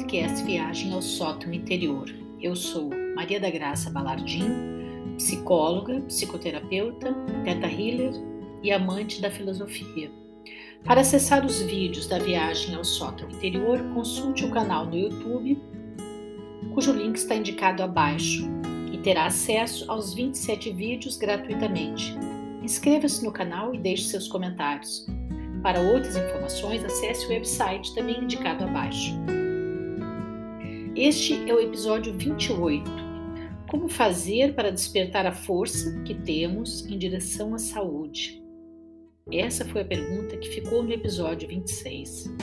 podcast Viagem ao Sótão Interior. Eu sou Maria da Graça Balardim, psicóloga, psicoterapeuta, teta healer e amante da filosofia. Para acessar os vídeos da Viagem ao Sótão Interior, consulte o canal no YouTube, cujo link está indicado abaixo, e terá acesso aos 27 vídeos gratuitamente. Inscreva-se no canal e deixe seus comentários. Para outras informações, acesse o website também indicado abaixo. Este é o episódio 28. Como fazer para despertar a força que temos em direção à saúde? Essa foi a pergunta que ficou no episódio 26.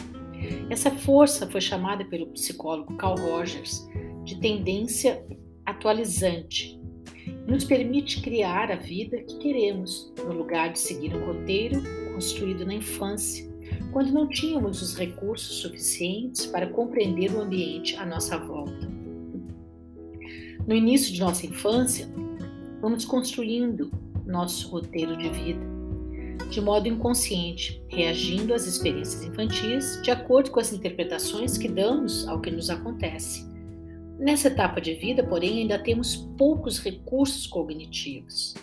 Essa força foi chamada pelo psicólogo Carl Rogers de tendência atualizante. Nos permite criar a vida que queremos, no lugar de seguir um roteiro construído na infância, quando não tínhamos os recursos suficientes para compreender o ambiente à nossa volta. No início de nossa infância, vamos construindo nosso roteiro de vida, de modo inconsciente, reagindo às experiências infantis de acordo com as interpretações que damos ao que nos acontece. Nessa etapa de vida, porém, ainda temos poucos recursos cognitivos.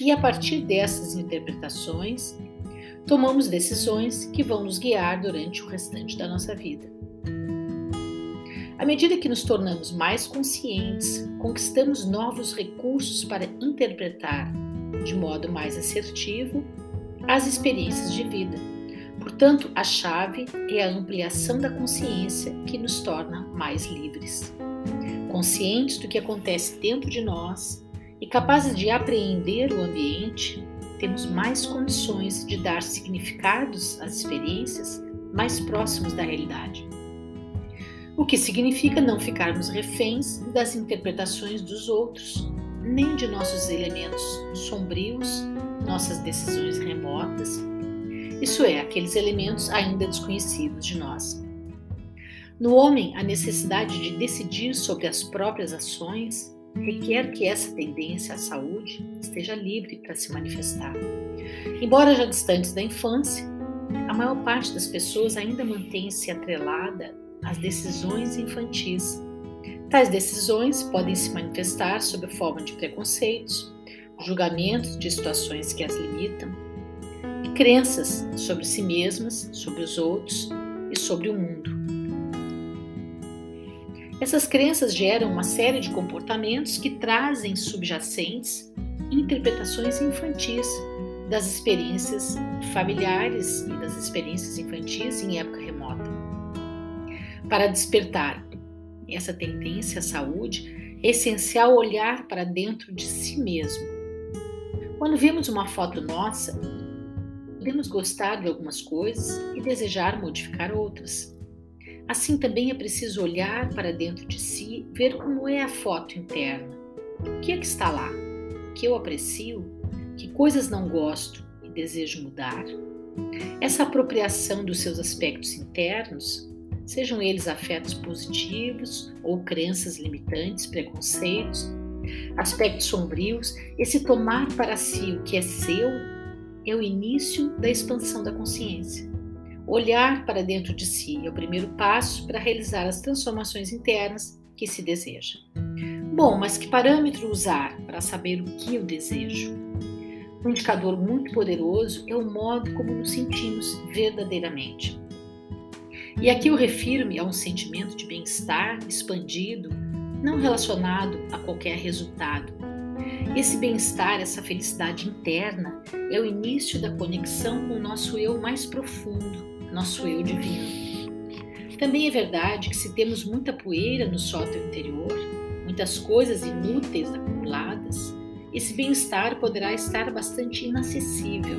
E a partir dessas interpretações, tomamos decisões que vão nos guiar durante o restante da nossa vida. À medida que nos tornamos mais conscientes, conquistamos novos recursos para interpretar de modo mais assertivo as experiências de vida. Portanto, a chave é a ampliação da consciência que nos torna mais livres. Conscientes do que acontece dentro de nós e capazes de apreender o ambiente, temos mais condições de dar significados às experiências mais próximos da realidade. O que significa não ficarmos reféns das interpretações dos outros, nem de nossos elementos sombrios, nossas decisões remotas, isso é, aqueles elementos ainda desconhecidos de nós. No homem, a necessidade de decidir sobre as próprias ações requer que essa tendência à saúde esteja livre para se manifestar. Embora já distantes da infância, a maior parte das pessoas ainda mantém-se atrelada às decisões infantis. Tais decisões podem se manifestar sob forma de preconceitos, julgamentos de situações que as limitam e crenças sobre si mesmas, sobre os outros e sobre o mundo. Essas crenças geram uma série de comportamentos que trazem subjacentes interpretações infantis das experiências familiares e das experiências infantis em época remota. Para despertar essa tendência à saúde, é essencial olhar para dentro de si mesmo. Quando vemos uma foto nossa, podemos gostar de algumas coisas e desejar modificar outras. Assim também é preciso olhar para dentro de si, ver como é a foto interna. O que é que está lá? Que eu aprecio? Que coisas não gosto e desejo mudar? Essa apropriação dos seus aspectos internos, sejam eles afetos positivos ou crenças limitantes, preconceitos, aspectos sombrios, esse tomar para si o que é seu é o início da expansão da consciência. Olhar para dentro de si é o primeiro passo para realizar as transformações internas que se deseja. Bom, mas que parâmetro usar para saber o que eu desejo? Um indicador muito poderoso é o modo como nos sentimos verdadeiramente. E aqui eu refiro-me a um sentimento de bem-estar expandido, não relacionado a qualquer resultado. Esse bem-estar, essa felicidade interna, é o início da conexão com o nosso eu mais profundo, nosso eu divino. Também é verdade que se temos muita poeira no sótão interior, muitas coisas inúteis acumuladas, esse bem-estar poderá estar bastante inacessível,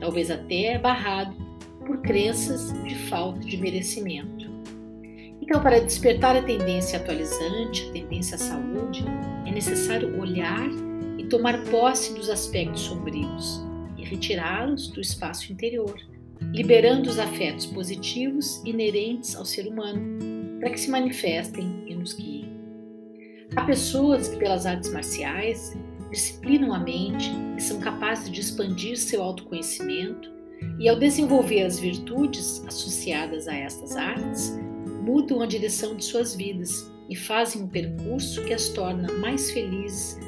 talvez até barrado por crenças de falta de merecimento. Então, para despertar a tendência atualizante, a tendência à saúde, é necessário olhar e tomar posse dos aspectos sombrios e retirá-los do espaço interior liberando os afetos positivos inerentes ao ser humano, para que se manifestem e nos guiem. Há pessoas que, pelas artes marciais, disciplinam a mente e são capazes de expandir seu autoconhecimento, e ao desenvolver as virtudes associadas a estas artes, mudam a direção de suas vidas e fazem um percurso que as torna mais felizes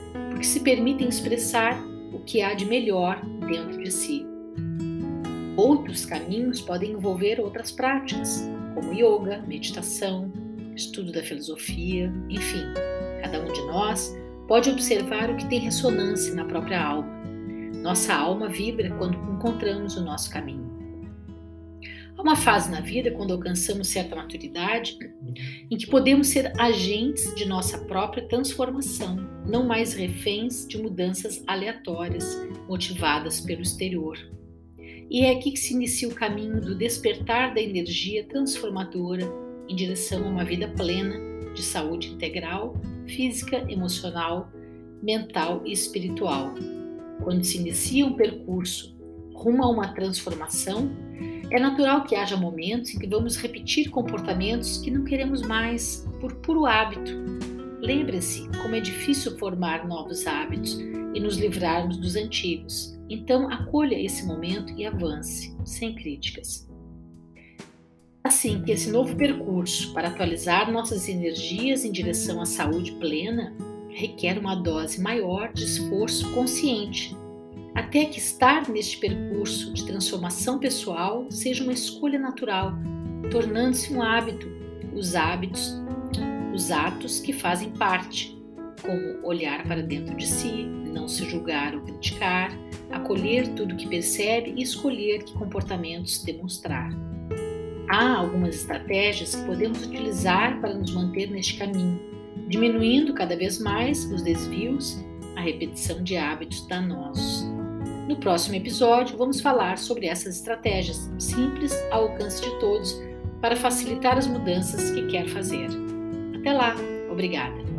porque se permitem expressar o que há de melhor dentro de si. Outros caminhos podem envolver outras práticas, como yoga, meditação, estudo da filosofia, enfim, cada um de nós pode observar o que tem ressonância na própria alma. Nossa alma vibra quando encontramos o nosso caminho. Há uma fase na vida, quando alcançamos certa maturidade, em que podemos ser agentes de nossa própria transformação, não mais reféns de mudanças aleatórias motivadas pelo exterior. E é aqui que se inicia o caminho do despertar da energia transformadora em direção a uma vida plena de saúde integral, física, emocional, mental e espiritual. Quando se inicia um percurso rumo a uma transformação, é natural que haja momentos em que vamos repetir comportamentos que não queremos mais por puro hábito. Lembre-se como é difícil formar novos hábitos e nos livrarmos dos antigos. Então, acolha esse momento e avance, sem críticas. Assim que esse novo percurso para atualizar nossas energias em direção à saúde plena requer uma dose maior de esforço consciente até que estar neste percurso de transformação pessoal seja uma escolha natural, tornando-se um hábito, os hábitos, os atos que fazem parte, como olhar para dentro de si, não se julgar ou criticar, acolher tudo que percebe e escolher que comportamentos demonstrar. Há algumas estratégias que podemos utilizar para nos manter neste caminho, diminuindo cada vez mais os desvios, a repetição de hábitos danosos. No próximo episódio, vamos falar sobre essas estratégias simples ao alcance de todos para facilitar as mudanças que quer fazer. Até lá, obrigada!